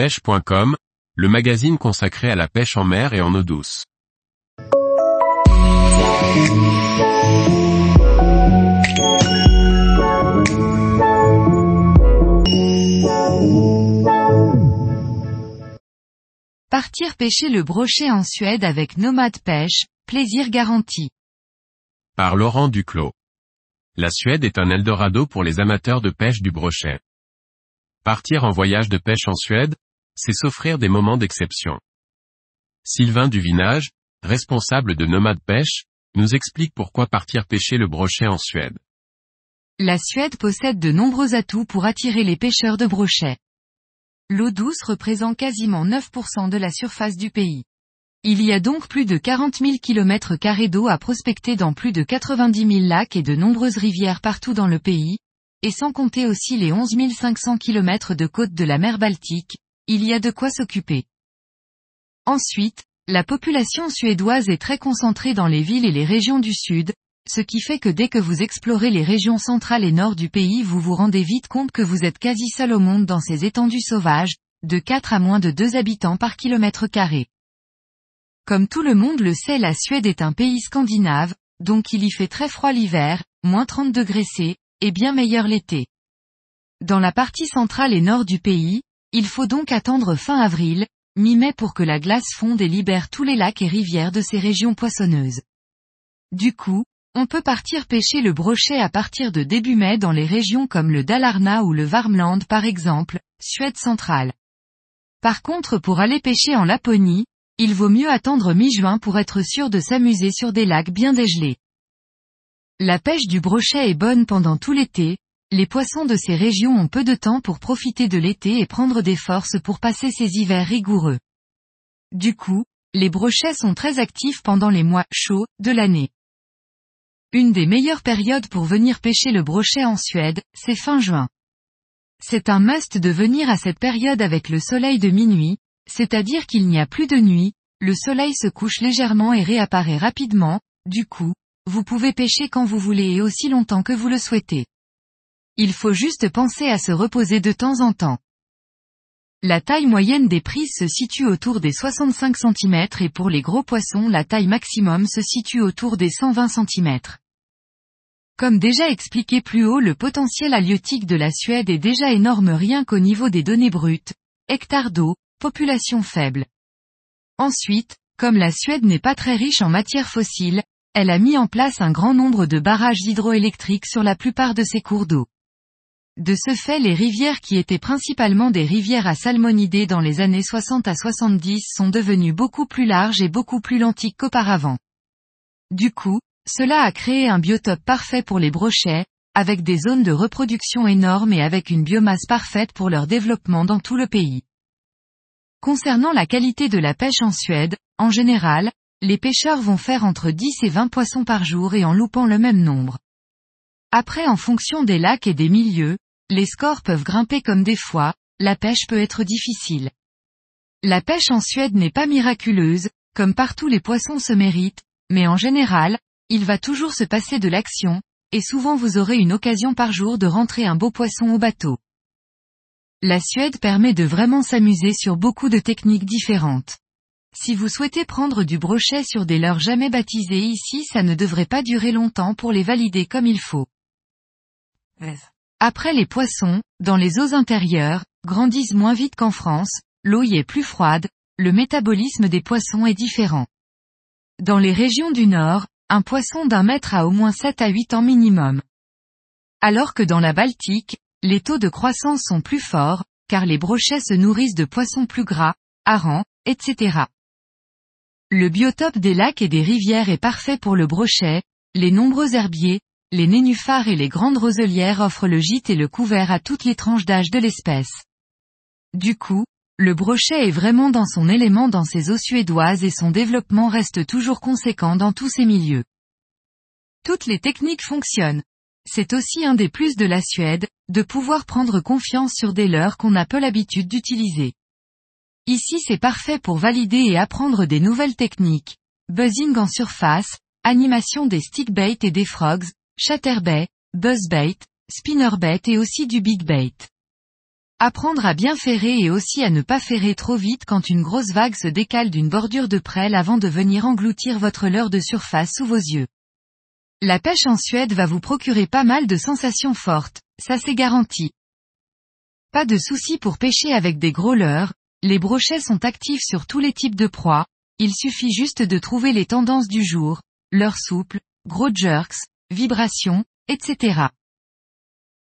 pêche.com, le magazine consacré à la pêche en mer et en eau douce. Partir pêcher le brochet en Suède avec Nomade Pêche, plaisir garanti. Par Laurent Duclos. La Suède est un Eldorado pour les amateurs de pêche du brochet. Partir en voyage de pêche en Suède, c'est s'offrir des moments d'exception. Sylvain Duvinage, responsable de Nomade Pêche, nous explique pourquoi partir pêcher le brochet en Suède. La Suède possède de nombreux atouts pour attirer les pêcheurs de brochet. L'eau douce représente quasiment 9% de la surface du pays. Il y a donc plus de 40 000 km d'eau à prospecter dans plus de 90 000 lacs et de nombreuses rivières partout dans le pays, et sans compter aussi les 11 500 km de côtes de la mer Baltique, il y a de quoi s'occuper. Ensuite, la population suédoise est très concentrée dans les villes et les régions du sud, ce qui fait que dès que vous explorez les régions centrales et nord du pays vous vous rendez vite compte que vous êtes quasi seul au monde dans ces étendues sauvages, de 4 à moins de 2 habitants par kilomètre carré. Comme tout le monde le sait la Suède est un pays scandinave, donc il y fait très froid l'hiver, moins 30 degrés C, et bien meilleur l'été. Dans la partie centrale et nord du pays, il faut donc attendre fin avril, mi-mai pour que la glace fonde et libère tous les lacs et rivières de ces régions poissonneuses. Du coup, on peut partir pêcher le brochet à partir de début mai dans les régions comme le Dalarna ou le Varmland par exemple, Suède centrale. Par contre pour aller pêcher en Laponie, il vaut mieux attendre mi-juin pour être sûr de s'amuser sur des lacs bien dégelés. La pêche du brochet est bonne pendant tout l'été, les poissons de ces régions ont peu de temps pour profiter de l'été et prendre des forces pour passer ces hivers rigoureux. Du coup, les brochets sont très actifs pendant les mois chauds de l'année. Une des meilleures périodes pour venir pêcher le brochet en Suède, c'est fin juin. C'est un must de venir à cette période avec le soleil de minuit, c'est-à-dire qu'il n'y a plus de nuit, le soleil se couche légèrement et réapparaît rapidement, du coup, vous pouvez pêcher quand vous voulez et aussi longtemps que vous le souhaitez. Il faut juste penser à se reposer de temps en temps. La taille moyenne des prises se situe autour des 65 cm et pour les gros poissons la taille maximum se situe autour des 120 cm. Comme déjà expliqué plus haut le potentiel halieutique de la Suède est déjà énorme rien qu'au niveau des données brutes, hectares d'eau, population faible. Ensuite, comme la Suède n'est pas très riche en matières fossiles, elle a mis en place un grand nombre de barrages hydroélectriques sur la plupart de ses cours d'eau. De ce fait les rivières qui étaient principalement des rivières à salmonidés dans les années 60 à 70 sont devenues beaucoup plus larges et beaucoup plus lentilles qu'auparavant. Du coup, cela a créé un biotope parfait pour les brochets, avec des zones de reproduction énormes et avec une biomasse parfaite pour leur développement dans tout le pays. Concernant la qualité de la pêche en Suède, en général, les pêcheurs vont faire entre 10 et 20 poissons par jour et en loupant le même nombre. Après en fonction des lacs et des milieux, les scores peuvent grimper comme des fois, la pêche peut être difficile. La pêche en Suède n'est pas miraculeuse, comme partout les poissons se méritent, mais en général, il va toujours se passer de l'action, et souvent vous aurez une occasion par jour de rentrer un beau poisson au bateau. La Suède permet de vraiment s'amuser sur beaucoup de techniques différentes. Si vous souhaitez prendre du brochet sur des leurres jamais baptisées ici ça ne devrait pas durer longtemps pour les valider comme il faut. Après les poissons, dans les eaux intérieures, grandissent moins vite qu'en France, l'eau y est plus froide, le métabolisme des poissons est différent. Dans les régions du nord, un poisson d'un mètre a au moins 7 à 8 ans minimum. Alors que dans la Baltique, les taux de croissance sont plus forts, car les brochets se nourrissent de poissons plus gras, harengs, etc. Le biotope des lacs et des rivières est parfait pour le brochet, les nombreux herbiers, les nénuphars et les grandes roselières offrent le gîte et le couvert à toutes les tranches d'âge de l'espèce. Du coup, le brochet est vraiment dans son élément dans ces eaux suédoises et son développement reste toujours conséquent dans tous ces milieux. Toutes les techniques fonctionnent. C'est aussi un des plus de la Suède, de pouvoir prendre confiance sur des leurres qu'on a peu l'habitude d'utiliser. Ici c'est parfait pour valider et apprendre des nouvelles techniques. Buzzing en surface, animation des stickbait et des frogs, chatterbait, buzzbait, spinnerbait et aussi du big bait. Apprendre à bien ferrer et aussi à ne pas ferrer trop vite quand une grosse vague se décale d'une bordure de prêle avant de venir engloutir votre leurre de surface sous vos yeux. La pêche en Suède va vous procurer pas mal de sensations fortes, ça c'est garanti. Pas de souci pour pêcher avec des gros leurres, les brochets sont actifs sur tous les types de proies, il suffit juste de trouver les tendances du jour, leurre souple, gros jerks, vibrations, etc.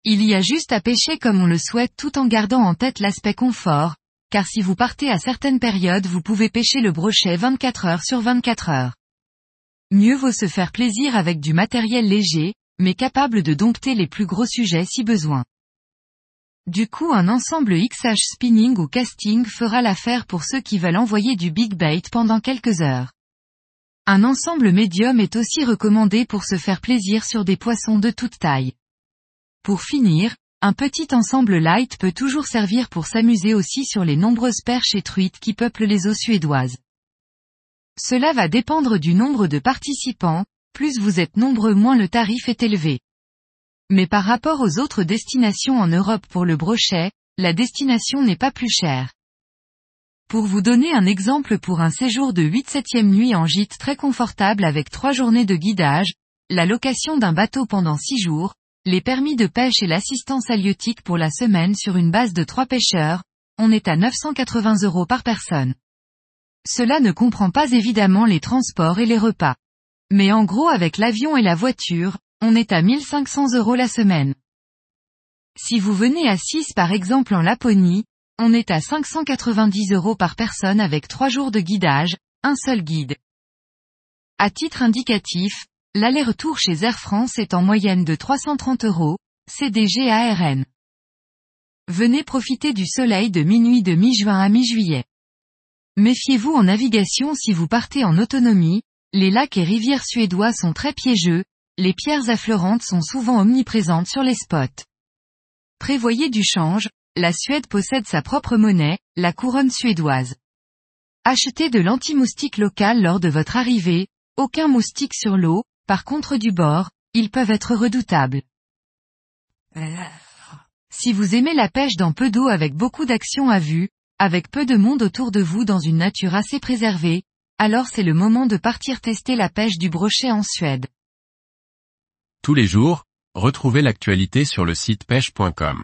Il y a juste à pêcher comme on le souhaite tout en gardant en tête l'aspect confort, car si vous partez à certaines périodes vous pouvez pêcher le brochet 24 heures sur 24 heures. Mieux vaut se faire plaisir avec du matériel léger, mais capable de dompter les plus gros sujets si besoin. Du coup un ensemble XH spinning ou casting fera l'affaire pour ceux qui veulent envoyer du big bait pendant quelques heures. Un ensemble médium est aussi recommandé pour se faire plaisir sur des poissons de toute taille. Pour finir, un petit ensemble light peut toujours servir pour s'amuser aussi sur les nombreuses perches et truites qui peuplent les eaux suédoises. Cela va dépendre du nombre de participants, plus vous êtes nombreux moins le tarif est élevé. Mais par rapport aux autres destinations en Europe pour le brochet, la destination n'est pas plus chère. Pour vous donner un exemple pour un séjour de 8 7 nuit en gîte très confortable avec 3 journées de guidage, la location d'un bateau pendant 6 jours, les permis de pêche et l'assistance halieutique pour la semaine sur une base de trois pêcheurs, on est à 980 euros par personne. Cela ne comprend pas évidemment les transports et les repas. Mais en gros avec l'avion et la voiture, on est à 1500 euros la semaine. Si vous venez à 6 par exemple en Laponie, on est à 590 euros par personne avec 3 jours de guidage, un seul guide. À titre indicatif, L'aller-retour chez Air France est en moyenne de 330 euros, CDG-ARN. Venez profiter du soleil de minuit de mi-juin à mi-juillet. Méfiez-vous en navigation si vous partez en autonomie, les lacs et rivières suédois sont très piégeux, les pierres affleurantes sont souvent omniprésentes sur les spots. Prévoyez du change, la Suède possède sa propre monnaie, la couronne suédoise. Achetez de l'anti-moustique local lors de votre arrivée, aucun moustique sur l'eau, par contre du bord, ils peuvent être redoutables. Si vous aimez la pêche dans peu d'eau avec beaucoup d'action à vue, avec peu de monde autour de vous dans une nature assez préservée, alors c'est le moment de partir tester la pêche du brochet en Suède. Tous les jours, retrouvez l'actualité sur le site pêche.com.